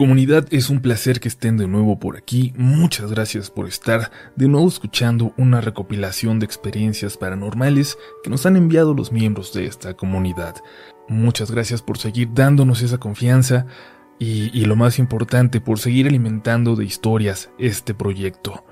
Comunidad, es un placer que estén de nuevo por aquí. Muchas gracias por estar de nuevo escuchando una recopilación de experiencias paranormales que nos han enviado los miembros de esta comunidad. Muchas gracias por seguir dándonos esa confianza y, y lo más importante, por seguir alimentando de historias este proyecto.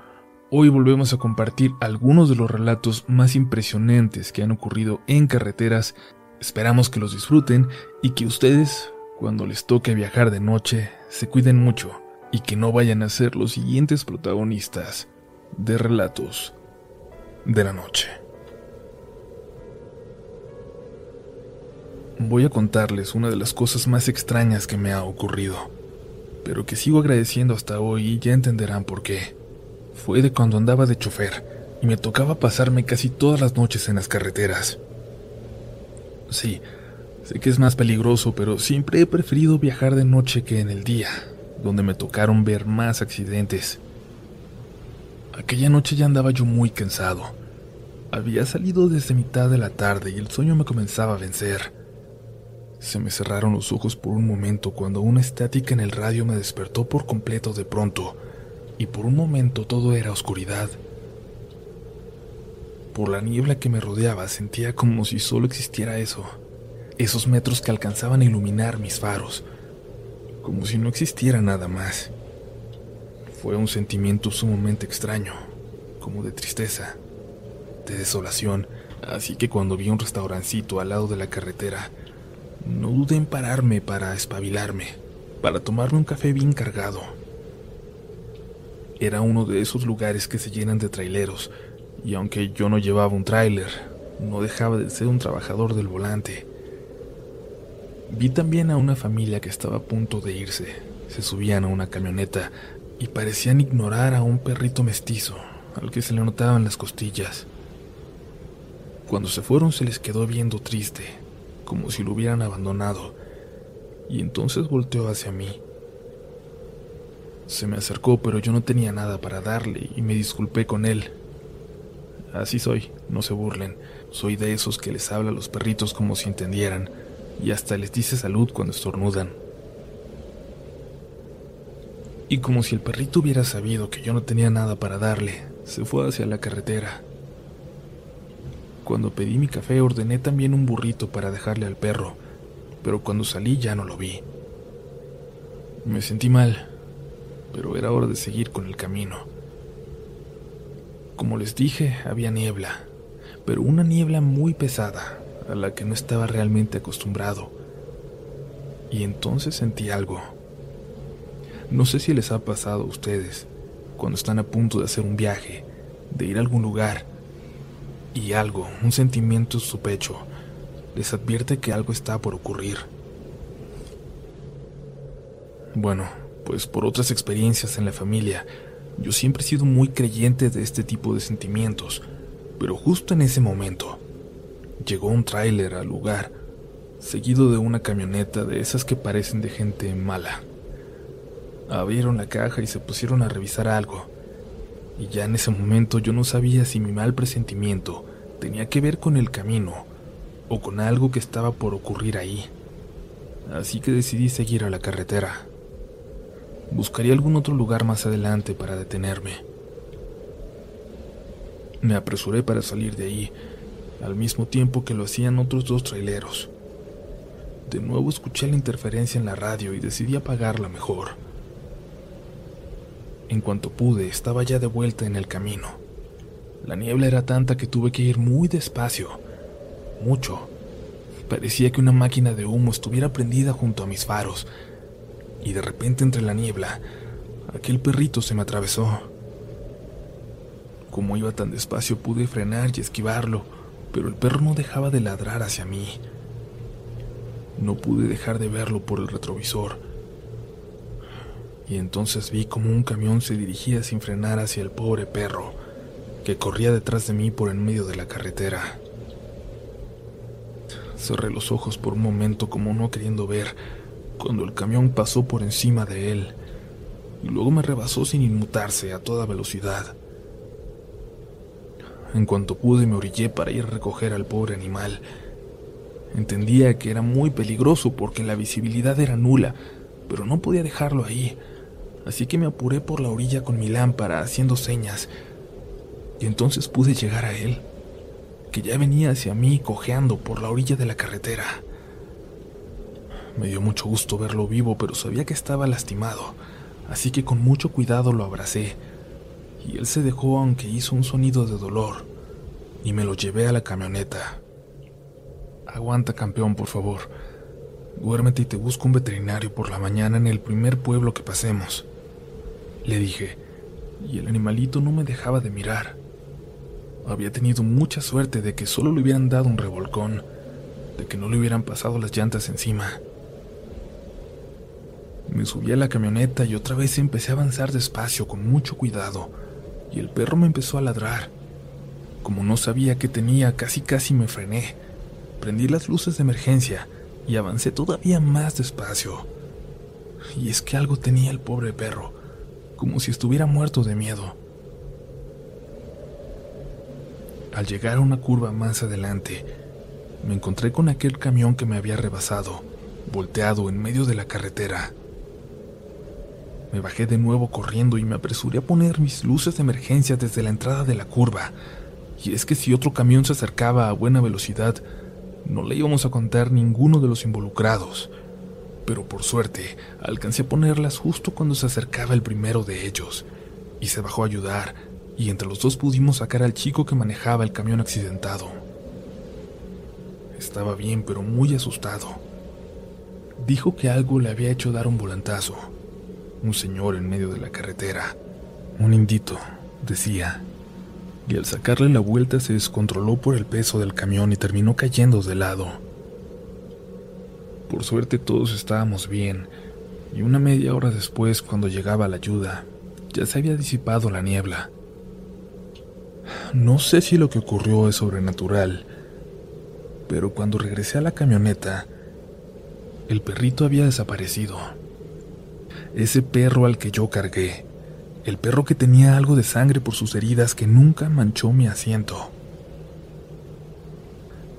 Hoy volvemos a compartir algunos de los relatos más impresionantes que han ocurrido en carreteras. Esperamos que los disfruten y que ustedes cuando les toque viajar de noche, se cuiden mucho y que no vayan a ser los siguientes protagonistas de relatos de la noche. Voy a contarles una de las cosas más extrañas que me ha ocurrido, pero que sigo agradeciendo hasta hoy y ya entenderán por qué. Fue de cuando andaba de chofer y me tocaba pasarme casi todas las noches en las carreteras. Sí, Sé que es más peligroso, pero siempre he preferido viajar de noche que en el día, donde me tocaron ver más accidentes. Aquella noche ya andaba yo muy cansado. Había salido desde mitad de la tarde y el sueño me comenzaba a vencer. Se me cerraron los ojos por un momento cuando una estática en el radio me despertó por completo de pronto, y por un momento todo era oscuridad. Por la niebla que me rodeaba sentía como si solo existiera eso esos metros que alcanzaban a iluminar mis faros, como si no existiera nada más. Fue un sentimiento sumamente extraño, como de tristeza, de desolación, así que cuando vi un restaurancito al lado de la carretera, no dudé en pararme para espabilarme, para tomarme un café bien cargado. Era uno de esos lugares que se llenan de traileros, y aunque yo no llevaba un tráiler, no dejaba de ser un trabajador del volante. Vi también a una familia que estaba a punto de irse. Se subían a una camioneta y parecían ignorar a un perrito mestizo, al que se le notaban las costillas. Cuando se fueron se les quedó viendo triste, como si lo hubieran abandonado, y entonces volteó hacia mí. Se me acercó, pero yo no tenía nada para darle y me disculpé con él. Así soy, no se burlen, soy de esos que les habla a los perritos como si entendieran y hasta les dice salud cuando estornudan. Y como si el perrito hubiera sabido que yo no tenía nada para darle, se fue hacia la carretera. Cuando pedí mi café ordené también un burrito para dejarle al perro, pero cuando salí ya no lo vi. Me sentí mal, pero era hora de seguir con el camino. Como les dije, había niebla, pero una niebla muy pesada, a la que no estaba realmente acostumbrado. Y entonces sentí algo. No sé si les ha pasado a ustedes cuando están a punto de hacer un viaje, de ir a algún lugar, y algo, un sentimiento en su pecho, les advierte que algo está por ocurrir. Bueno, pues por otras experiencias en la familia, yo siempre he sido muy creyente de este tipo de sentimientos, pero justo en ese momento, llegó un tráiler al lugar, seguido de una camioneta de esas que parecen de gente mala. Abrieron la caja y se pusieron a revisar algo. Y ya en ese momento yo no sabía si mi mal presentimiento tenía que ver con el camino o con algo que estaba por ocurrir ahí. Así que decidí seguir a la carretera. Buscaría algún otro lugar más adelante para detenerme. Me apresuré para salir de ahí al mismo tiempo que lo hacían otros dos traileros. De nuevo escuché la interferencia en la radio y decidí apagarla mejor. En cuanto pude, estaba ya de vuelta en el camino. La niebla era tanta que tuve que ir muy despacio, mucho. Parecía que una máquina de humo estuviera prendida junto a mis faros, y de repente entre la niebla, aquel perrito se me atravesó. Como iba tan despacio pude frenar y esquivarlo, pero el perro no dejaba de ladrar hacia mí. No pude dejar de verlo por el retrovisor. Y entonces vi como un camión se dirigía sin frenar hacia el pobre perro, que corría detrás de mí por en medio de la carretera. Cerré los ojos por un momento como no queriendo ver, cuando el camión pasó por encima de él, y luego me rebasó sin inmutarse a toda velocidad. En cuanto pude me orillé para ir a recoger al pobre animal. Entendía que era muy peligroso porque la visibilidad era nula, pero no podía dejarlo ahí, así que me apuré por la orilla con mi lámpara haciendo señas, y entonces pude llegar a él, que ya venía hacia mí cojeando por la orilla de la carretera. Me dio mucho gusto verlo vivo, pero sabía que estaba lastimado, así que con mucho cuidado lo abracé, y él se dejó aunque hizo un sonido de dolor, y me lo llevé a la camioneta. Aguanta, campeón, por favor. Duérmete y te busco un veterinario por la mañana en el primer pueblo que pasemos. Le dije, y el animalito no me dejaba de mirar. Había tenido mucha suerte de que solo le hubieran dado un revolcón, de que no le hubieran pasado las llantas encima. Me subí a la camioneta y otra vez empecé a avanzar despacio con mucho cuidado, y el perro me empezó a ladrar. Como no sabía qué tenía, casi casi me frené. Prendí las luces de emergencia y avancé todavía más despacio. Y es que algo tenía el pobre perro, como si estuviera muerto de miedo. Al llegar a una curva más adelante, me encontré con aquel camión que me había rebasado, volteado en medio de la carretera. Me bajé de nuevo corriendo y me apresuré a poner mis luces de emergencia desde la entrada de la curva. Y es que si otro camión se acercaba a buena velocidad, no le íbamos a contar ninguno de los involucrados. Pero por suerte, alcancé a ponerlas justo cuando se acercaba el primero de ellos, y se bajó a ayudar, y entre los dos pudimos sacar al chico que manejaba el camión accidentado. Estaba bien, pero muy asustado. Dijo que algo le había hecho dar un volantazo un señor en medio de la carretera. Un indito, decía. Y al sacarle la vuelta se descontroló por el peso del camión y terminó cayendo de lado. Por suerte todos estábamos bien, y una media hora después, cuando llegaba la ayuda, ya se había disipado la niebla. No sé si lo que ocurrió es sobrenatural, pero cuando regresé a la camioneta, el perrito había desaparecido ese perro al que yo cargué, el perro que tenía algo de sangre por sus heridas que nunca manchó mi asiento.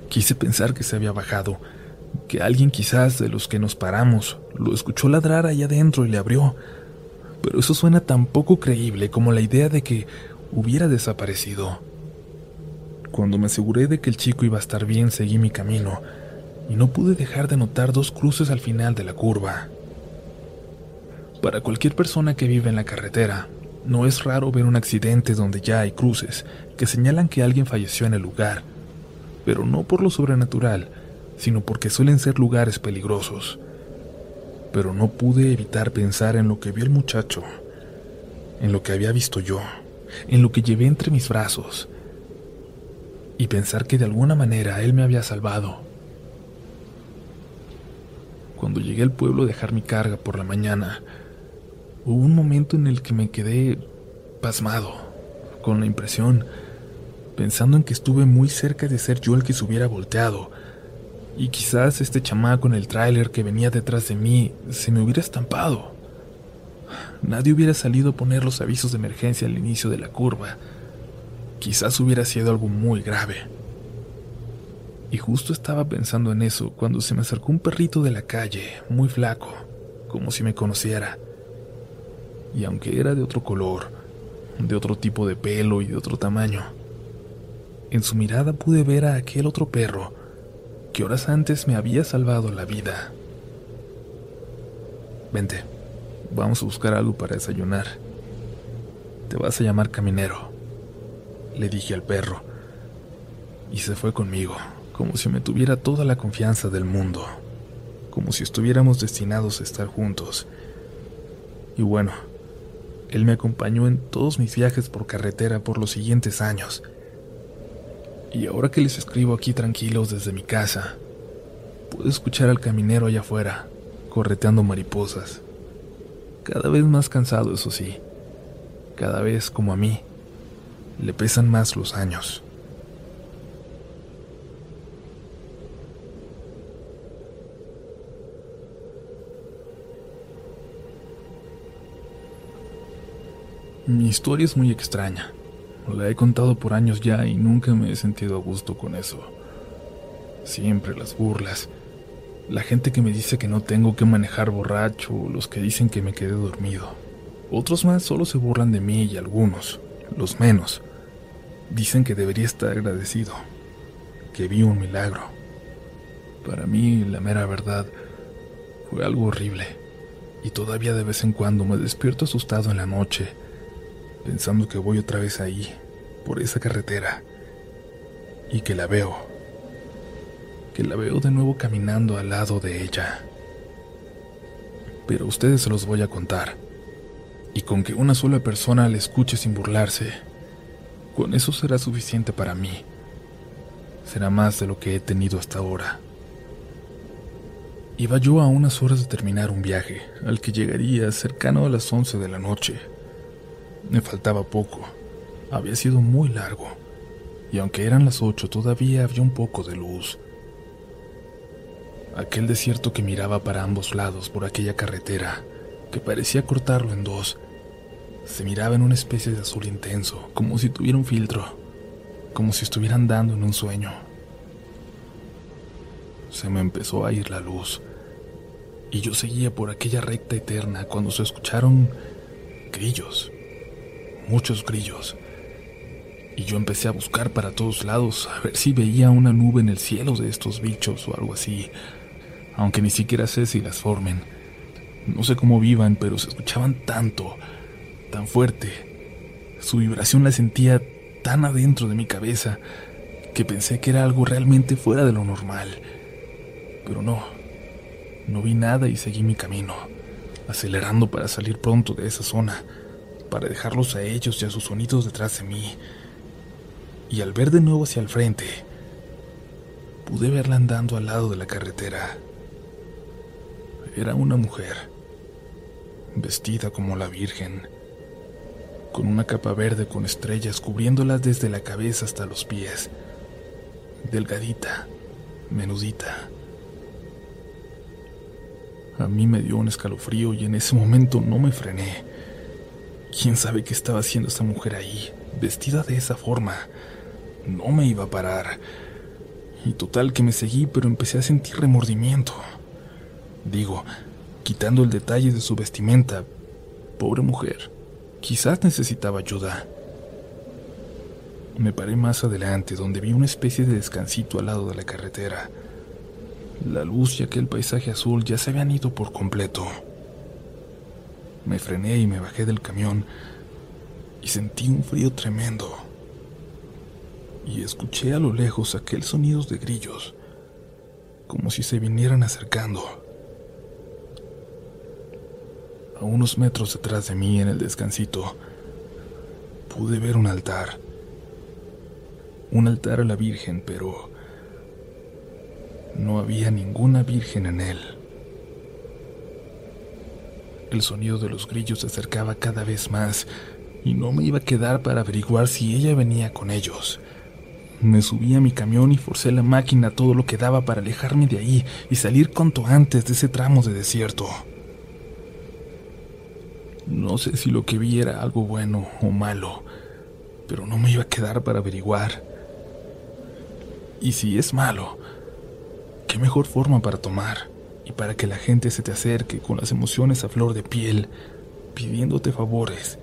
Quise pensar que se había bajado, que alguien quizás de los que nos paramos lo escuchó ladrar allá adentro y le abrió, pero eso suena tan poco creíble como la idea de que hubiera desaparecido. Cuando me aseguré de que el chico iba a estar bien, seguí mi camino, y no pude dejar de notar dos cruces al final de la curva. Para cualquier persona que vive en la carretera, no es raro ver un accidente donde ya hay cruces que señalan que alguien falleció en el lugar, pero no por lo sobrenatural, sino porque suelen ser lugares peligrosos. Pero no pude evitar pensar en lo que vio el muchacho, en lo que había visto yo, en lo que llevé entre mis brazos, y pensar que de alguna manera él me había salvado. Cuando llegué al pueblo a dejar mi carga por la mañana, Hubo un momento en el que me quedé pasmado, con la impresión, pensando en que estuve muy cerca de ser yo el que se hubiera volteado, y quizás este chamaco en el tráiler que venía detrás de mí se me hubiera estampado. Nadie hubiera salido a poner los avisos de emergencia al inicio de la curva. Quizás hubiera sido algo muy grave. Y justo estaba pensando en eso cuando se me acercó un perrito de la calle, muy flaco, como si me conociera y aunque era de otro color, de otro tipo de pelo y de otro tamaño, en su mirada pude ver a aquel otro perro que horas antes me había salvado la vida. Vente, vamos a buscar algo para desayunar. Te vas a llamar Caminero, le dije al perro, y se fue conmigo, como si me tuviera toda la confianza del mundo, como si estuviéramos destinados a estar juntos. Y bueno, él me acompañó en todos mis viajes por carretera por los siguientes años. Y ahora que les escribo aquí tranquilos desde mi casa, puedo escuchar al caminero allá afuera, correteando mariposas. Cada vez más cansado, eso sí. Cada vez, como a mí, le pesan más los años. Mi historia es muy extraña. La he contado por años ya y nunca me he sentido a gusto con eso. Siempre las burlas. La gente que me dice que no tengo que manejar borracho, los que dicen que me quedé dormido. Otros más solo se burlan de mí y algunos, los menos, dicen que debería estar agradecido, que vi un milagro. Para mí, la mera verdad, fue algo horrible, y todavía de vez en cuando me despierto asustado en la noche, pensando que voy otra vez ahí, por esa carretera, y que la veo, que la veo de nuevo caminando al lado de ella. Pero ustedes se los voy a contar y con que una sola persona le escuche sin burlarse, con eso será suficiente para mí. Será más de lo que he tenido hasta ahora. Iba yo a unas horas de terminar un viaje, al que llegaría cercano a las once de la noche. Me faltaba poco, había sido muy largo, y aunque eran las ocho todavía había un poco de luz. Aquel desierto que miraba para ambos lados por aquella carretera que parecía cortarlo en dos. Se miraba en una especie de azul intenso, como si tuviera un filtro, como si estuviera andando en un sueño. Se me empezó a ir la luz, y yo seguía por aquella recta eterna cuando se escucharon grillos, muchos grillos. Y yo empecé a buscar para todos lados, a ver si veía una nube en el cielo de estos bichos o algo así, aunque ni siquiera sé si las formen. No sé cómo vivan, pero se escuchaban tanto, tan fuerte. Su vibración la sentía tan adentro de mi cabeza que pensé que era algo realmente fuera de lo normal. Pero no, no vi nada y seguí mi camino, acelerando para salir pronto de esa zona, para dejarlos a ellos y a sus sonidos detrás de mí. Y al ver de nuevo hacia el frente, pude verla andando al lado de la carretera. Era una mujer vestida como la Virgen, con una capa verde con estrellas cubriéndolas desde la cabeza hasta los pies, delgadita, menudita. A mí me dio un escalofrío y en ese momento no me frené. ¿Quién sabe qué estaba haciendo esa mujer ahí, vestida de esa forma? No me iba a parar. Y total que me seguí, pero empecé a sentir remordimiento. Digo, quitando el detalle de su vestimenta. Pobre mujer, quizás necesitaba ayuda. Me paré más adelante, donde vi una especie de descansito al lado de la carretera. La luz y aquel paisaje azul ya se habían ido por completo. Me frené y me bajé del camión y sentí un frío tremendo. Y escuché a lo lejos aquel sonido de grillos, como si se vinieran acercando. A unos metros detrás de mí, en el descansito, pude ver un altar. Un altar a la Virgen, pero no había ninguna Virgen en él. El sonido de los grillos se acercaba cada vez más y no me iba a quedar para averiguar si ella venía con ellos. Me subí a mi camión y forcé la máquina todo lo que daba para alejarme de ahí y salir cuanto antes de ese tramo de desierto. No sé si lo que vi era algo bueno o malo, pero no me iba a quedar para averiguar. Y si es malo, ¿qué mejor forma para tomar y para que la gente se te acerque con las emociones a flor de piel, pidiéndote favores,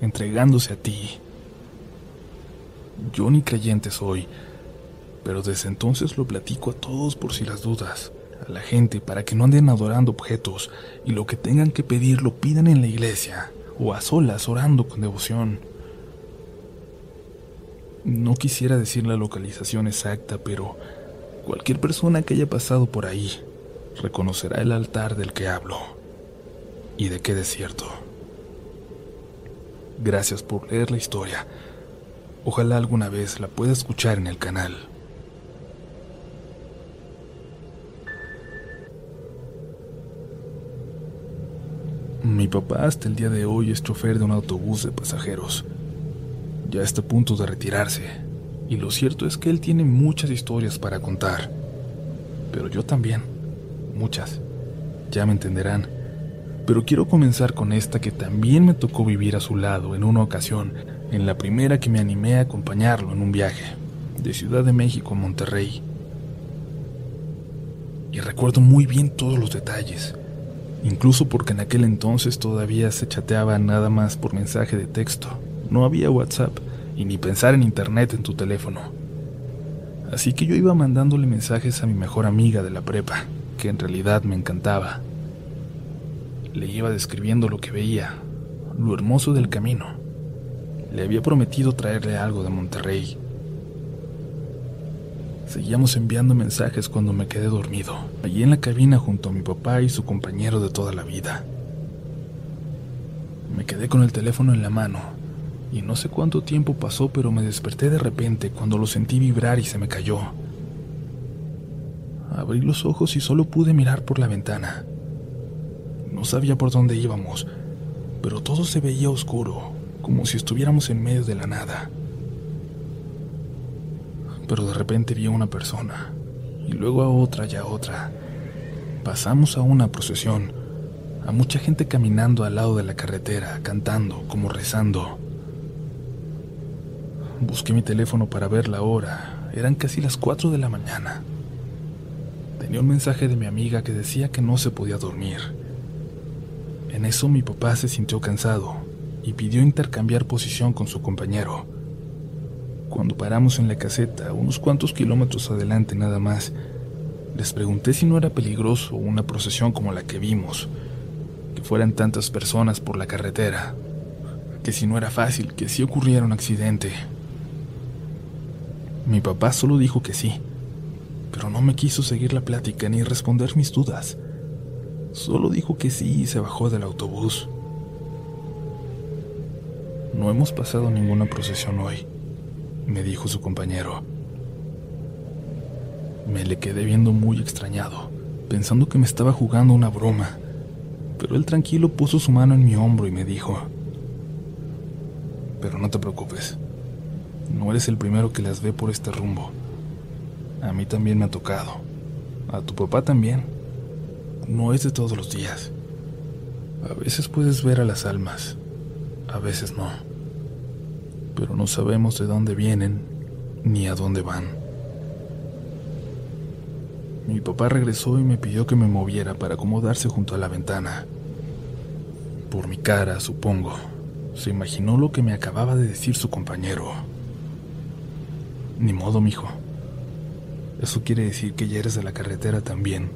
entregándose a ti? Yo ni creyente soy, pero desde entonces lo platico a todos por si las dudas a la gente para que no anden adorando objetos y lo que tengan que pedir lo pidan en la iglesia o a solas orando con devoción. No quisiera decir la localización exacta, pero cualquier persona que haya pasado por ahí reconocerá el altar del que hablo y de qué desierto. Gracias por leer la historia. Ojalá alguna vez la pueda escuchar en el canal. Mi papá hasta el día de hoy es chofer de un autobús de pasajeros. Ya está a punto de retirarse, y lo cierto es que él tiene muchas historias para contar. Pero yo también, muchas. Ya me entenderán. Pero quiero comenzar con esta que también me tocó vivir a su lado en una ocasión, en la primera que me animé a acompañarlo en un viaje, de Ciudad de México a Monterrey. y recuerdo muy bien todos los detalles, incluso porque en aquel entonces todavía se chateaba nada más por mensaje de texto, no había WhatsApp y ni pensar en internet en tu teléfono. Así que yo iba mandándole mensajes a mi mejor amiga de la prepa, que en realidad me encantaba. Le iba describiendo lo que veía, lo hermoso del camino. Le había prometido traerle algo de Monterrey. Seguíamos enviando mensajes cuando me quedé dormido, allí en la cabina junto a mi papá y su compañero de toda la vida. Me quedé con el teléfono en la mano y no sé cuánto tiempo pasó, pero me desperté de repente cuando lo sentí vibrar y se me cayó. Abrí los ojos y solo pude mirar por la ventana. No sabía por dónde íbamos, pero todo se veía oscuro, como si estuviéramos en medio de la nada. Pero de repente vi a una persona, y luego a otra y a otra. Pasamos a una procesión, a mucha gente caminando al lado de la carretera, cantando, como rezando. Busqué mi teléfono para ver la hora. Eran casi las 4 de la mañana. Tenía un mensaje de mi amiga que decía que no se podía dormir. En eso mi papá se sintió cansado y pidió intercambiar posición con su compañero. Cuando paramos en la caseta, unos cuantos kilómetros adelante nada más, les pregunté si no era peligroso una procesión como la que vimos, que fueran tantas personas por la carretera, que si no era fácil, que si ocurriera un accidente. Mi papá solo dijo que sí, pero no me quiso seguir la plática ni responder mis dudas. Solo dijo que sí y se bajó del autobús. No hemos pasado ninguna procesión hoy, me dijo su compañero. Me le quedé viendo muy extrañado, pensando que me estaba jugando una broma, pero él tranquilo puso su mano en mi hombro y me dijo, pero no te preocupes, no eres el primero que las ve por este rumbo. A mí también me ha tocado. A tu papá también. No es de todos los días. A veces puedes ver a las almas, a veces no. Pero no sabemos de dónde vienen ni a dónde van. Mi papá regresó y me pidió que me moviera para acomodarse junto a la ventana. Por mi cara, supongo, se imaginó lo que me acababa de decir su compañero. Ni modo, mijo. Eso quiere decir que ya eres de la carretera también,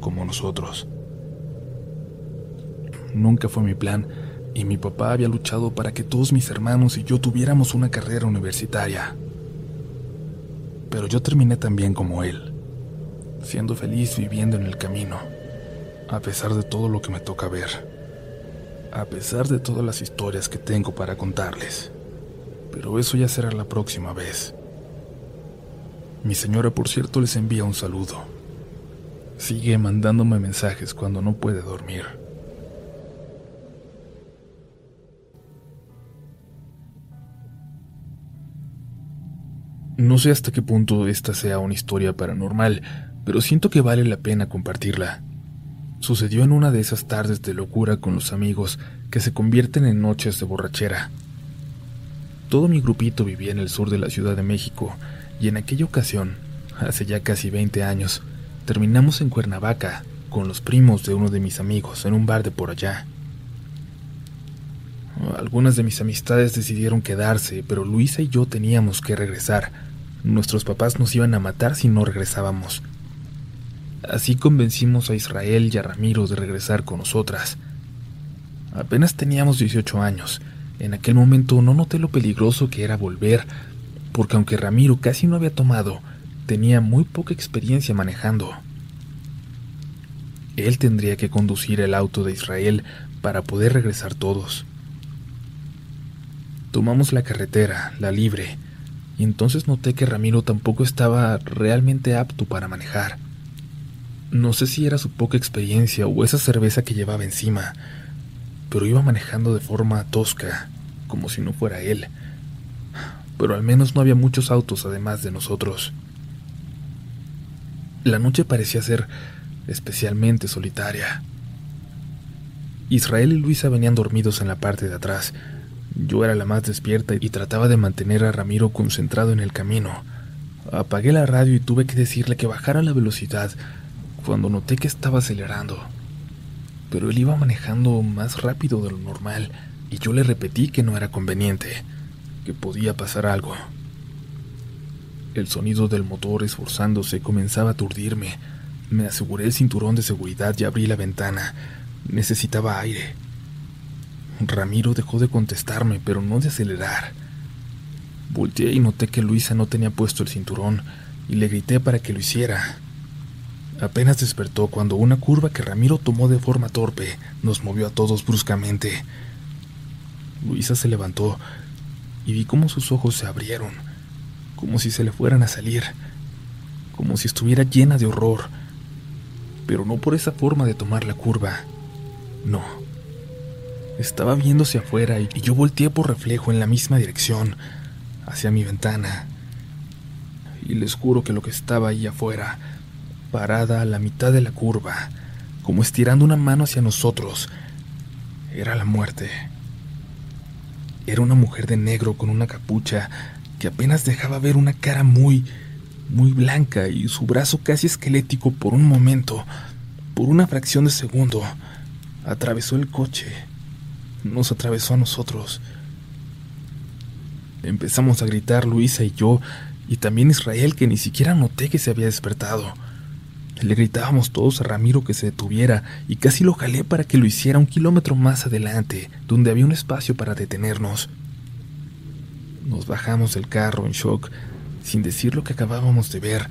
como nosotros. Nunca fue mi plan, y mi papá había luchado para que todos mis hermanos y yo tuviéramos una carrera universitaria. Pero yo terminé tan bien como él, siendo feliz viviendo en el camino, a pesar de todo lo que me toca ver, a pesar de todas las historias que tengo para contarles. Pero eso ya será la próxima vez. Mi señora, por cierto, les envía un saludo. Sigue mandándome mensajes cuando no puede dormir. No sé hasta qué punto esta sea una historia paranormal, pero siento que vale la pena compartirla. Sucedió en una de esas tardes de locura con los amigos que se convierten en noches de borrachera. Todo mi grupito vivía en el sur de la Ciudad de México, y en aquella ocasión, hace ya casi 20 años, terminamos en Cuernavaca con los primos de uno de mis amigos en un bar de por allá. Algunas de mis amistades decidieron quedarse, pero Luisa y yo teníamos que regresar. Nuestros papás nos iban a matar si no regresábamos. Así convencimos a Israel y a Ramiro de regresar con nosotras. Apenas teníamos 18 años. En aquel momento no noté lo peligroso que era volver, porque aunque Ramiro casi no había tomado, tenía muy poca experiencia manejando. Él tendría que conducir el auto de Israel para poder regresar todos. Tomamos la carretera, la libre, y entonces noté que Ramiro tampoco estaba realmente apto para manejar. No sé si era su poca experiencia o esa cerveza que llevaba encima, pero iba manejando de forma tosca, como si no fuera él pero al menos no había muchos autos además de nosotros. La noche parecía ser especialmente solitaria. Israel y Luisa venían dormidos en la parte de atrás. Yo era la más despierta y trataba de mantener a Ramiro concentrado en el camino. Apagué la radio y tuve que decirle que bajara la velocidad cuando noté que estaba acelerando. Pero él iba manejando más rápido de lo normal y yo le repetí que no era conveniente, que podía pasar algo. El sonido del motor esforzándose comenzaba a aturdirme. Me aseguré el cinturón de seguridad y abrí la ventana. Necesitaba aire. Ramiro dejó de contestarme, pero no de acelerar. Volteé y noté que Luisa no tenía puesto el cinturón y le grité para que lo hiciera. Apenas despertó cuando una curva que Ramiro tomó de forma torpe nos movió a todos bruscamente. Luisa se levantó y vi cómo sus ojos se abrieron, como si se le fueran a salir, como si estuviera llena de horror, pero no por esa forma de tomar la curva, no. Estaba viéndose afuera y yo volteé por reflejo en la misma dirección, hacia mi ventana. Y les juro que lo que estaba ahí afuera, parada a la mitad de la curva, como estirando una mano hacia nosotros, era la muerte. Era una mujer de negro con una capucha que apenas dejaba ver una cara muy, muy blanca y su brazo casi esquelético por un momento, por una fracción de segundo, atravesó el coche. Nos atravesó a nosotros. Empezamos a gritar Luisa y yo, y también Israel, que ni siquiera noté que se había despertado. Le gritábamos todos a Ramiro que se detuviera y casi lo jalé para que lo hiciera un kilómetro más adelante, donde había un espacio para detenernos. Nos bajamos del carro en shock, sin decir lo que acabábamos de ver,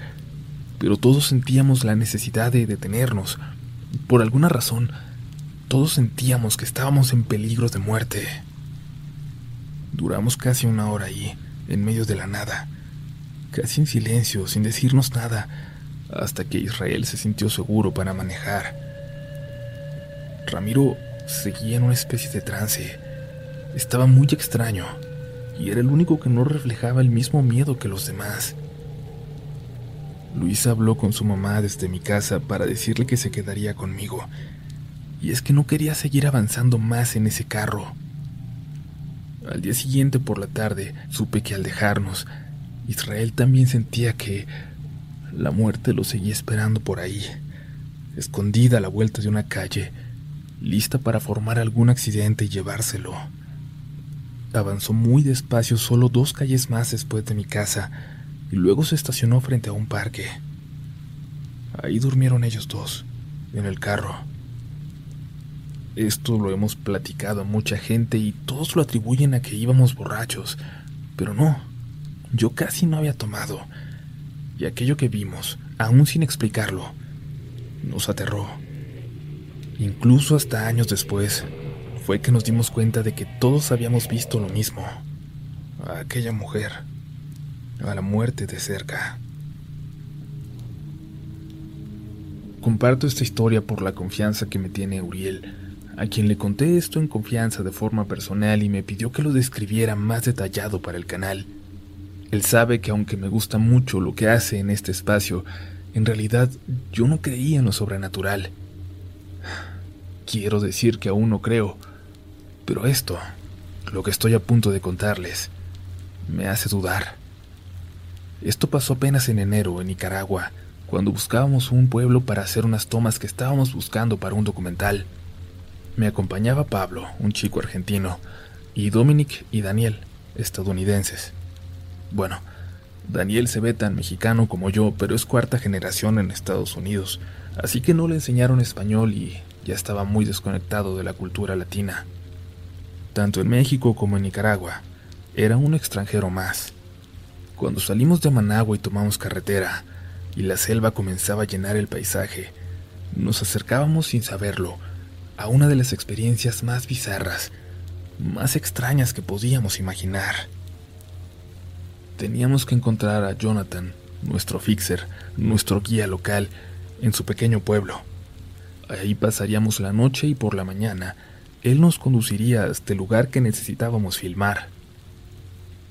pero todos sentíamos la necesidad de detenernos. Por alguna razón, todos sentíamos que estábamos en peligro de muerte. Duramos casi una hora ahí, en medio de la nada, casi en silencio, sin decirnos nada, hasta que Israel se sintió seguro para manejar. Ramiro seguía en una especie de trance. Estaba muy extraño, y era el único que no reflejaba el mismo miedo que los demás. Luisa habló con su mamá desde mi casa para decirle que se quedaría conmigo, y es que no quería seguir avanzando más en ese carro. Al día siguiente por la tarde supe que al dejarnos, Israel también sentía que la muerte lo seguía esperando por ahí, escondida a la vuelta de una calle, lista para formar algún accidente y llevárselo. Avanzó muy despacio solo dos calles más después de mi casa y luego se estacionó frente a un parque. Ahí durmieron ellos dos, en el carro. Esto lo hemos platicado a mucha gente y todos lo atribuyen a que íbamos borrachos, pero no, yo casi no había tomado y aquello que vimos, aún sin explicarlo, nos aterró. Incluso hasta años después, fue que nos dimos cuenta de que todos habíamos visto lo mismo. A aquella mujer, a la muerte de cerca. Comparto esta historia por la confianza que me tiene Uriel, a quien le conté esto en confianza de forma personal y me pidió que lo describiera más detallado para el canal. Él sabe que aunque me gusta mucho lo que hace en este espacio, en realidad yo no creía en lo sobrenatural. Quiero decir que aún no creo, pero esto, lo que estoy a punto de contarles, me hace dudar. Esto pasó apenas en enero en Nicaragua, cuando buscábamos un pueblo para hacer unas tomas que estábamos buscando para un documental. Me acompañaba Pablo, un chico argentino, y Dominic y Daniel, estadounidenses. Bueno, Daniel se ve tan mexicano como yo, pero es cuarta generación en Estados Unidos, así que no le enseñaron español y ya estaba muy desconectado de la cultura latina. Tanto en México como en Nicaragua, era un extranjero más. Cuando salimos de Managua y tomamos carretera, y la selva comenzaba a llenar el paisaje, nos acercábamos sin saberlo a una de las experiencias más bizarras, más extrañas que podíamos imaginar. Teníamos que encontrar a Jonathan, nuestro fixer, nuestro guía local, en su pequeño pueblo. Ahí pasaríamos la noche y por la mañana él nos conduciría hasta el lugar que necesitábamos filmar.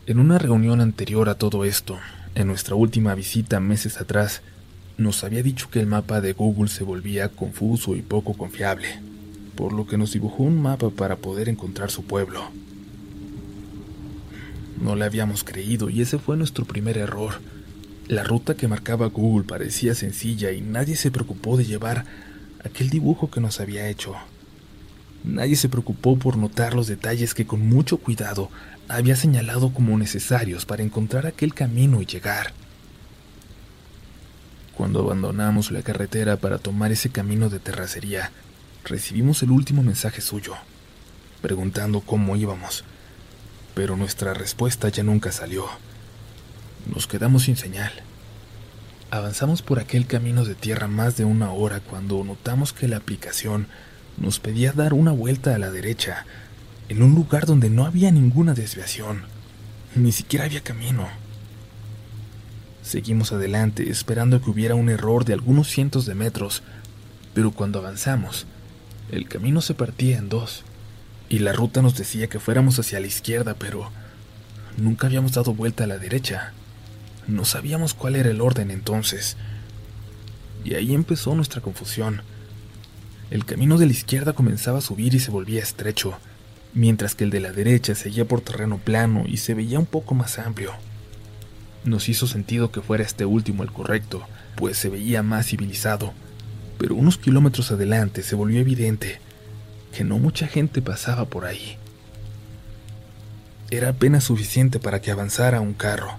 En una reunión anterior a todo esto, en nuestra última visita meses atrás, nos había dicho que el mapa de Google se volvía confuso y poco confiable, por lo que nos dibujó un mapa para poder encontrar su pueblo. No le habíamos creído y ese fue nuestro primer error. La ruta que marcaba Google parecía sencilla y nadie se preocupó de llevar aquel dibujo que nos había hecho. Nadie se preocupó por notar los detalles que con mucho cuidado había señalado como necesarios para encontrar aquel camino y llegar. Cuando abandonamos la carretera para tomar ese camino de terracería, recibimos el último mensaje suyo, preguntando cómo íbamos, pero nuestra respuesta ya nunca salió. Nos quedamos sin señal. Avanzamos por aquel camino de tierra más de una hora cuando notamos que la aplicación nos pedía dar una vuelta a la derecha, en un lugar donde no había ninguna desviación, ni siquiera había camino. Seguimos adelante esperando que hubiera un error de algunos cientos de metros, pero cuando avanzamos, el camino se partía en dos, y la ruta nos decía que fuéramos hacia la izquierda, pero nunca habíamos dado vuelta a la derecha. No sabíamos cuál era el orden entonces. Y ahí empezó nuestra confusión. El camino de la izquierda comenzaba a subir y se volvía estrecho, mientras que el de la derecha seguía por terreno plano y se veía un poco más amplio. Nos hizo sentido que fuera este último el correcto, pues se veía más civilizado, pero unos kilómetros adelante se volvió evidente que no mucha gente pasaba por ahí. Era apenas suficiente para que avanzara un carro.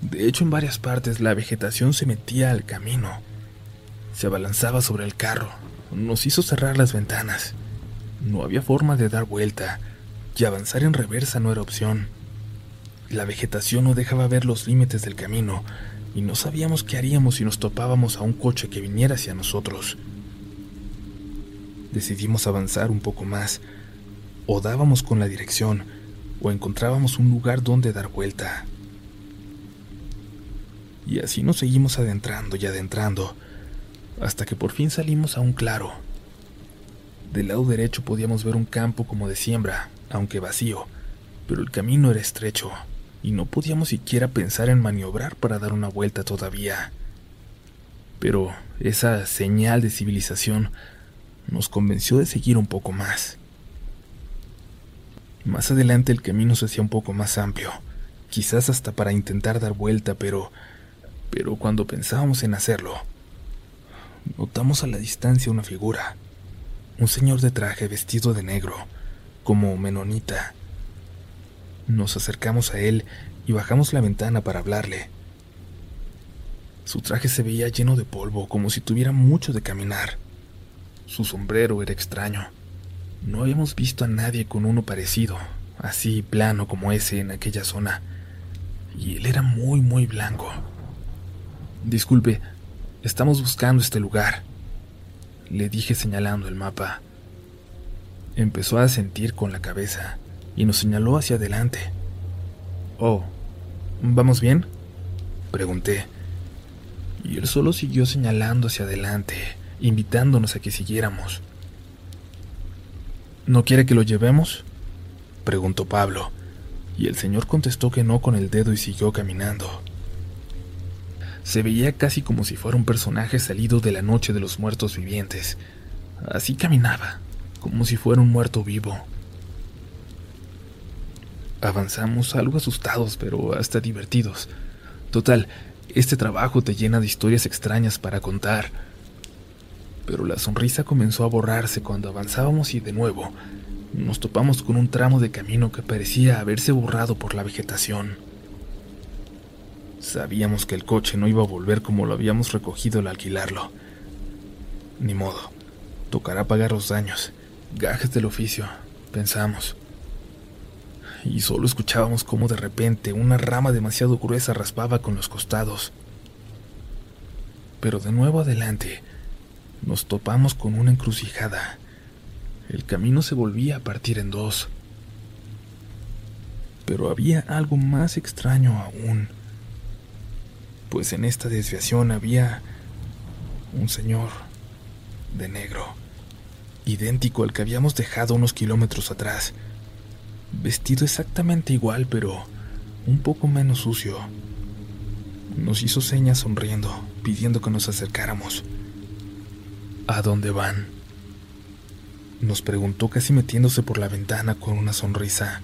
De hecho, en varias partes la vegetación se metía al camino. Se abalanzaba sobre el carro, nos hizo cerrar las ventanas. No había forma de dar vuelta, y avanzar en reversa no era opción. La vegetación no dejaba ver los límites del camino, y no sabíamos qué haríamos si nos topábamos a un coche que viniera hacia nosotros. Decidimos avanzar un poco más, o dábamos con la dirección, o encontrábamos un lugar donde dar vuelta. Y así nos seguimos adentrando y adentrando, hasta que por fin salimos a un claro. Del lado derecho podíamos ver un campo como de siembra, aunque vacío, pero el camino era estrecho y no podíamos siquiera pensar en maniobrar para dar una vuelta todavía. Pero esa señal de civilización nos convenció de seguir un poco más. Más adelante el camino se hacía un poco más amplio, quizás hasta para intentar dar vuelta, pero pero cuando pensábamos en hacerlo, notamos a la distancia una figura, un señor de traje vestido de negro, como menonita. Nos acercamos a él y bajamos la ventana para hablarle. Su traje se veía lleno de polvo, como si tuviera mucho de caminar. Su sombrero era extraño. No habíamos visto a nadie con uno parecido, así plano como ese en aquella zona. Y él era muy, muy blanco. Disculpe, Estamos buscando este lugar, le dije señalando el mapa. Empezó a sentir con la cabeza y nos señaló hacia adelante. Oh, ¿vamos bien? Pregunté. Y él solo siguió señalando hacia adelante, invitándonos a que siguiéramos. ¿No quiere que lo llevemos? preguntó Pablo, y el señor contestó que no con el dedo y siguió caminando. Se veía casi como si fuera un personaje salido de la noche de los muertos vivientes. Así caminaba, como si fuera un muerto vivo. Avanzamos algo asustados, pero hasta divertidos. Total, este trabajo te llena de historias extrañas para contar. Pero la sonrisa comenzó a borrarse cuando avanzábamos y de nuevo nos topamos con un tramo de camino que parecía haberse borrado por la vegetación. Sabíamos que el coche no iba a volver como lo habíamos recogido al alquilarlo. Ni modo, tocará pagar los daños, gajes del oficio, pensamos. Y solo escuchábamos cómo de repente una rama demasiado gruesa raspaba con los costados. Pero de nuevo adelante, nos topamos con una encrucijada. El camino se volvía a partir en dos. Pero había algo más extraño aún pues en esta desviación había un señor de negro, idéntico al que habíamos dejado unos kilómetros atrás, vestido exactamente igual, pero un poco menos sucio. Nos hizo señas sonriendo, pidiendo que nos acercáramos. ¿A dónde van? Nos preguntó casi metiéndose por la ventana con una sonrisa.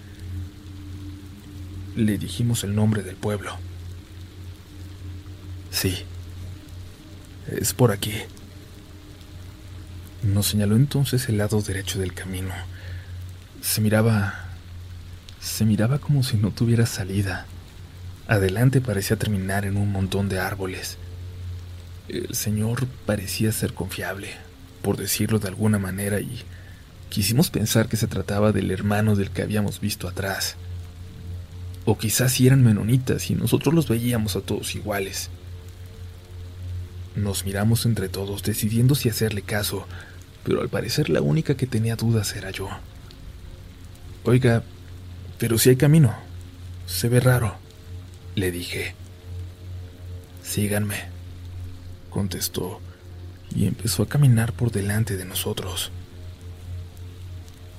Le dijimos el nombre del pueblo. Sí, es por aquí. Nos señaló entonces el lado derecho del camino. Se miraba... Se miraba como si no tuviera salida. Adelante parecía terminar en un montón de árboles. El señor parecía ser confiable, por decirlo de alguna manera, y quisimos pensar que se trataba del hermano del que habíamos visto atrás. O quizás si eran menonitas y nosotros los veíamos a todos iguales. Nos miramos entre todos, decidiendo si hacerle caso, pero al parecer la única que tenía dudas era yo. Oiga, pero si hay camino. Se ve raro, le dije. Síganme, contestó, y empezó a caminar por delante de nosotros.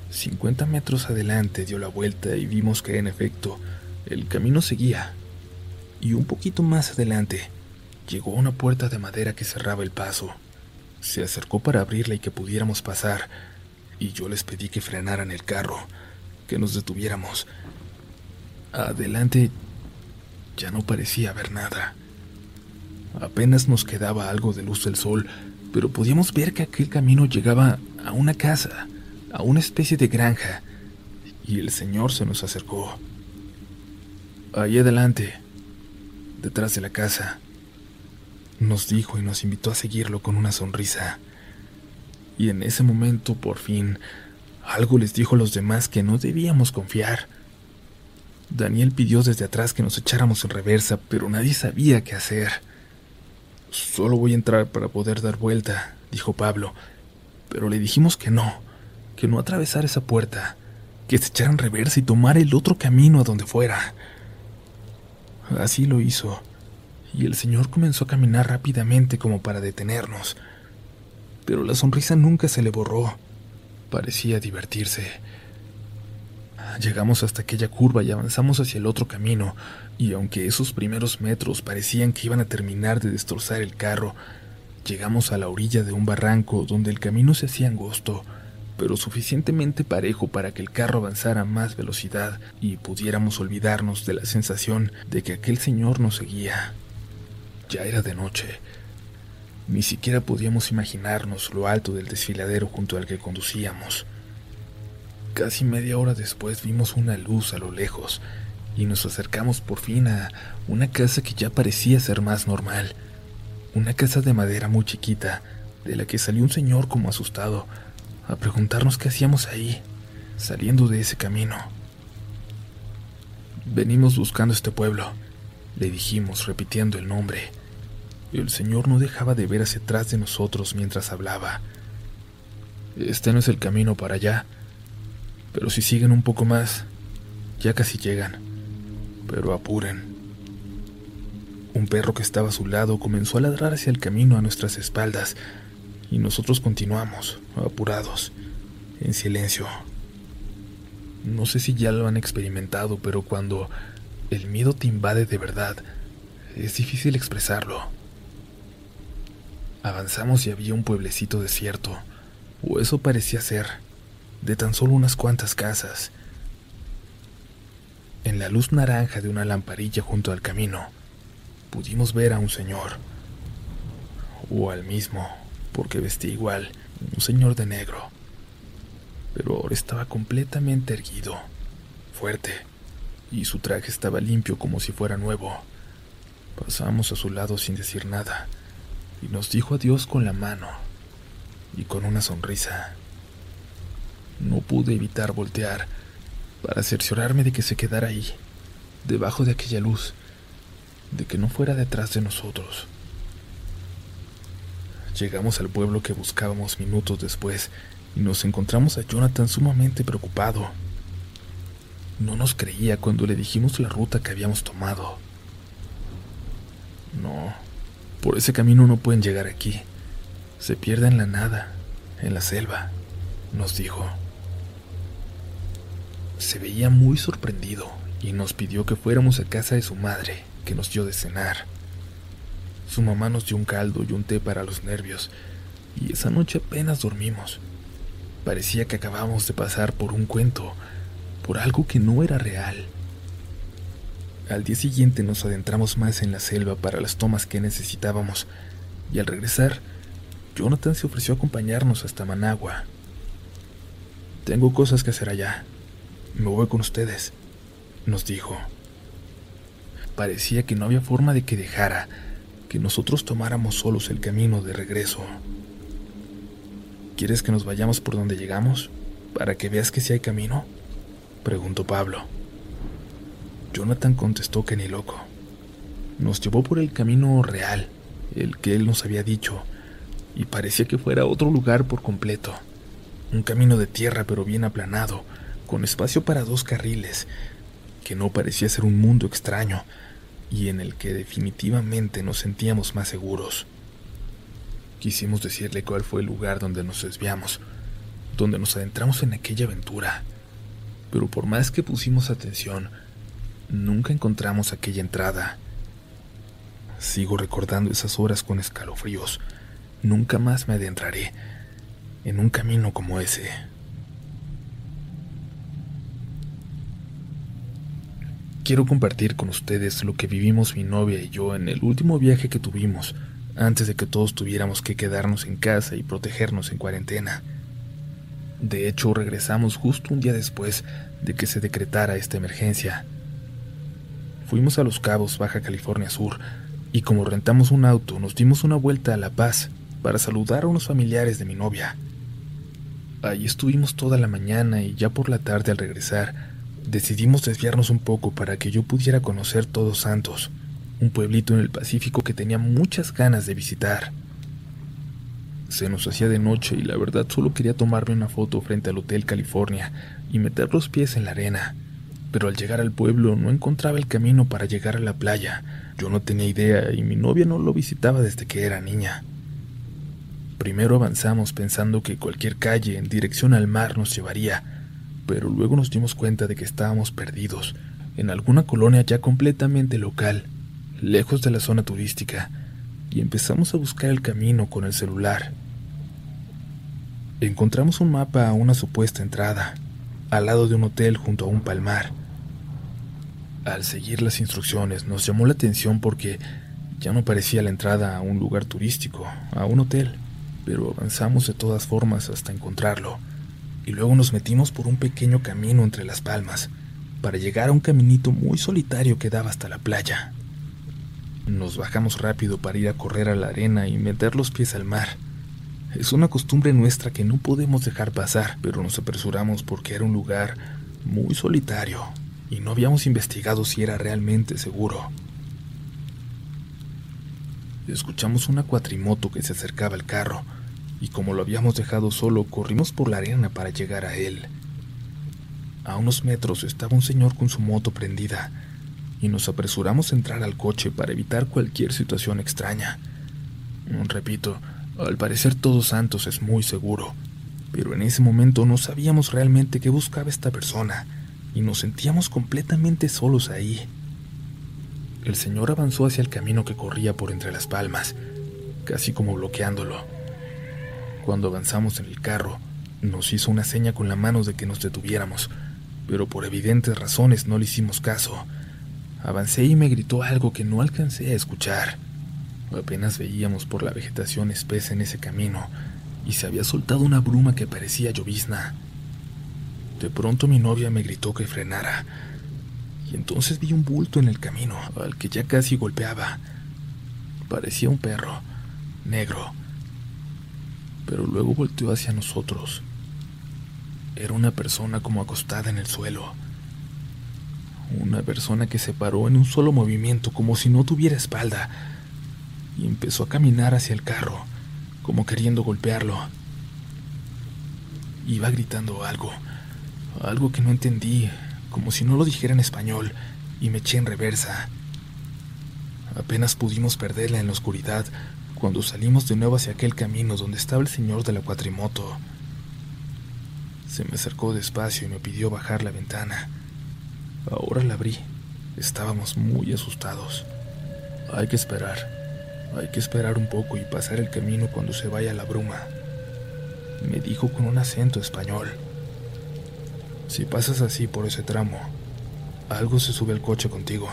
Cincuenta metros adelante dio la vuelta y vimos que en efecto el camino seguía. Y un poquito más adelante llegó a una puerta de madera que cerraba el paso. Se acercó para abrirla y que pudiéramos pasar, y yo les pedí que frenaran el carro, que nos detuviéramos. Adelante ya no parecía haber nada. Apenas nos quedaba algo de luz del sol, pero podíamos ver que aquel camino llegaba a una casa, a una especie de granja, y el señor se nos acercó. Allí adelante, detrás de la casa, nos dijo y nos invitó a seguirlo con una sonrisa. Y en ese momento, por fin, algo les dijo a los demás que no debíamos confiar. Daniel pidió desde atrás que nos echáramos en reversa, pero nadie sabía qué hacer. Solo voy a entrar para poder dar vuelta, dijo Pablo, pero le dijimos que no, que no atravesar esa puerta, que se echara en reversa y tomar el otro camino a donde fuera. Así lo hizo y el señor comenzó a caminar rápidamente como para detenernos. Pero la sonrisa nunca se le borró. Parecía divertirse. Llegamos hasta aquella curva y avanzamos hacia el otro camino, y aunque esos primeros metros parecían que iban a terminar de destrozar el carro, llegamos a la orilla de un barranco donde el camino se hacía angosto, pero suficientemente parejo para que el carro avanzara a más velocidad y pudiéramos olvidarnos de la sensación de que aquel señor nos seguía. Ya era de noche. Ni siquiera podíamos imaginarnos lo alto del desfiladero junto al que conducíamos. Casi media hora después vimos una luz a lo lejos y nos acercamos por fin a una casa que ya parecía ser más normal. Una casa de madera muy chiquita, de la que salió un señor como asustado, a preguntarnos qué hacíamos ahí, saliendo de ese camino. Venimos buscando este pueblo, le dijimos repitiendo el nombre. El señor no dejaba de ver hacia atrás de nosotros mientras hablaba. Este no es el camino para allá, pero si siguen un poco más, ya casi llegan. Pero apuren. Un perro que estaba a su lado comenzó a ladrar hacia el camino a nuestras espaldas, y nosotros continuamos, apurados, en silencio. No sé si ya lo han experimentado, pero cuando el miedo te invade de verdad, es difícil expresarlo. Avanzamos y había un pueblecito desierto, o eso parecía ser, de tan solo unas cuantas casas. En la luz naranja de una lamparilla junto al camino, pudimos ver a un señor, o al mismo, porque vestía igual, un señor de negro, pero ahora estaba completamente erguido, fuerte, y su traje estaba limpio como si fuera nuevo. Pasamos a su lado sin decir nada y nos dijo adiós con la mano y con una sonrisa. No pude evitar voltear para cerciorarme de que se quedara ahí, debajo de aquella luz, de que no fuera detrás de nosotros. Llegamos al pueblo que buscábamos minutos después y nos encontramos a Jonathan sumamente preocupado. No nos creía cuando le dijimos la ruta que habíamos tomado. No, por ese camino no pueden llegar aquí. Se pierde en la nada, en la selva, nos dijo. Se veía muy sorprendido y nos pidió que fuéramos a casa de su madre, que nos dio de cenar. Su mamá nos dio un caldo y un té para los nervios, y esa noche apenas dormimos. Parecía que acabábamos de pasar por un cuento, por algo que no era real. Al día siguiente nos adentramos más en la selva para las tomas que necesitábamos, y al regresar, Jonathan se ofreció a acompañarnos hasta Managua. Tengo cosas que hacer allá. Me voy con ustedes, nos dijo. Parecía que no había forma de que dejara que nosotros tomáramos solos el camino de regreso. ¿Quieres que nos vayamos por donde llegamos? Para que veas que si hay camino, preguntó Pablo. Jonathan contestó que ni loco. Nos llevó por el camino real, el que él nos había dicho, y parecía que fuera otro lugar por completo. Un camino de tierra pero bien aplanado, con espacio para dos carriles, que no parecía ser un mundo extraño, y en el que definitivamente nos sentíamos más seguros. Quisimos decirle cuál fue el lugar donde nos desviamos, donde nos adentramos en aquella aventura, pero por más que pusimos atención, nunca encontramos aquella entrada. Sigo recordando esas horas con escalofríos. Nunca más me adentraré en un camino como ese. Quiero compartir con ustedes lo que vivimos mi novia y yo en el último viaje que tuvimos, antes de que todos tuviéramos que quedarnos en casa y protegernos en cuarentena. De hecho, regresamos justo un día después de que se decretara esta emergencia. Fuimos a Los Cabos, Baja California Sur, y como rentamos un auto, nos dimos una vuelta a La Paz para saludar a unos familiares de mi novia. Allí estuvimos toda la mañana y ya por la tarde al regresar, decidimos desviarnos un poco para que yo pudiera conocer Todos Santos, un pueblito en el Pacífico que tenía muchas ganas de visitar. Se nos hacía de noche y la verdad solo quería tomarme una foto frente al Hotel California y meter los pies en la arena pero al llegar al pueblo no encontraba el camino para llegar a la playa. Yo no tenía idea y mi novia no lo visitaba desde que era niña. Primero avanzamos pensando que cualquier calle en dirección al mar nos llevaría, pero luego nos dimos cuenta de que estábamos perdidos, en alguna colonia ya completamente local, lejos de la zona turística, y empezamos a buscar el camino con el celular. Encontramos un mapa a una supuesta entrada, al lado de un hotel junto a un palmar. Al seguir las instrucciones nos llamó la atención porque ya no parecía la entrada a un lugar turístico, a un hotel, pero avanzamos de todas formas hasta encontrarlo, y luego nos metimos por un pequeño camino entre las palmas, para llegar a un caminito muy solitario que daba hasta la playa. Nos bajamos rápido para ir a correr a la arena y meter los pies al mar. Es una costumbre nuestra que no podemos dejar pasar, pero nos apresuramos porque era un lugar muy solitario y no habíamos investigado si era realmente seguro. Escuchamos una cuatrimoto que se acercaba al carro y como lo habíamos dejado solo, corrimos por la arena para llegar a él. A unos metros estaba un señor con su moto prendida y nos apresuramos a entrar al coche para evitar cualquier situación extraña. Repito, al parecer Todos Santos es muy seguro, pero en ese momento no sabíamos realmente qué buscaba esta persona y nos sentíamos completamente solos ahí. El señor avanzó hacia el camino que corría por entre las palmas, casi como bloqueándolo. Cuando avanzamos en el carro, nos hizo una seña con la mano de que nos detuviéramos, pero por evidentes razones no le hicimos caso. Avancé y me gritó algo que no alcancé a escuchar. Apenas veíamos por la vegetación espesa en ese camino y se había soltado una bruma que parecía llovizna. De pronto mi novia me gritó que frenara y entonces vi un bulto en el camino al que ya casi golpeaba. Parecía un perro, negro, pero luego volteó hacia nosotros. Era una persona como acostada en el suelo. Una persona que se paró en un solo movimiento como si no tuviera espalda y empezó a caminar hacia el carro, como queriendo golpearlo. Iba gritando algo, algo que no entendí, como si no lo dijera en español, y me eché en reversa. Apenas pudimos perderla en la oscuridad cuando salimos de nuevo hacia aquel camino donde estaba el señor de la cuatrimoto. Se me acercó despacio y me pidió bajar la ventana. Ahora la abrí. Estábamos muy asustados. Hay que esperar, hay que esperar un poco y pasar el camino cuando se vaya la bruma, me dijo con un acento español. Si pasas así por ese tramo, algo se sube al coche contigo.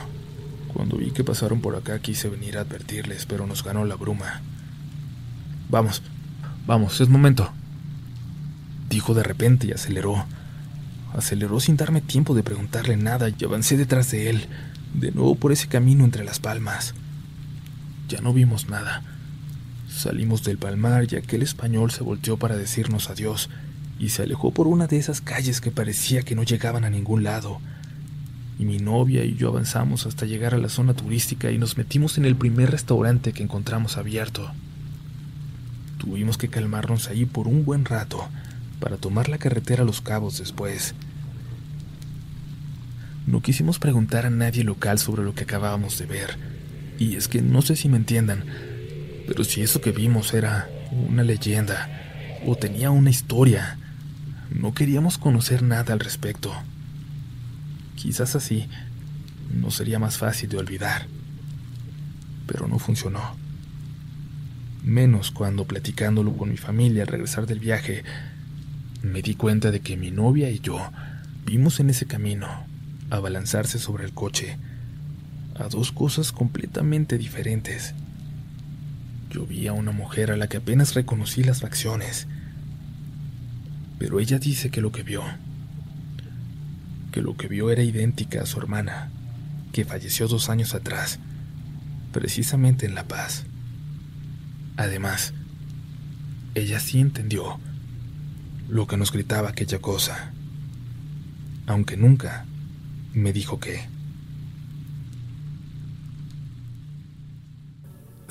Cuando vi que pasaron por acá quise venir a advertirles, pero nos ganó la bruma. Vamos, vamos, es momento. Dijo de repente y aceleró. Aceleró sin darme tiempo de preguntarle nada y avancé detrás de él, de nuevo por ese camino entre las palmas. Ya no vimos nada. Salimos del palmar y aquel español se volteó para decirnos adiós y se alejó por una de esas calles que parecía que no llegaban a ningún lado. Y mi novia y yo avanzamos hasta llegar a la zona turística y nos metimos en el primer restaurante que encontramos abierto. Tuvimos que calmarnos ahí por un buen rato para tomar la carretera a los cabos después. No quisimos preguntar a nadie local sobre lo que acabábamos de ver, y es que no sé si me entiendan, pero si eso que vimos era una leyenda o tenía una historia, no queríamos conocer nada al respecto. Quizás así no sería más fácil de olvidar, pero no funcionó. Menos cuando platicándolo con mi familia al regresar del viaje, me di cuenta de que mi novia y yo vimos en ese camino abalanzarse sobre el coche a dos cosas completamente diferentes. Yo vi a una mujer a la que apenas reconocí las facciones, pero ella dice que lo que vio, que lo que vio era idéntica a su hermana, que falleció dos años atrás, precisamente en La Paz. Además, ella sí entendió lo que nos gritaba aquella cosa, aunque nunca me dijo qué.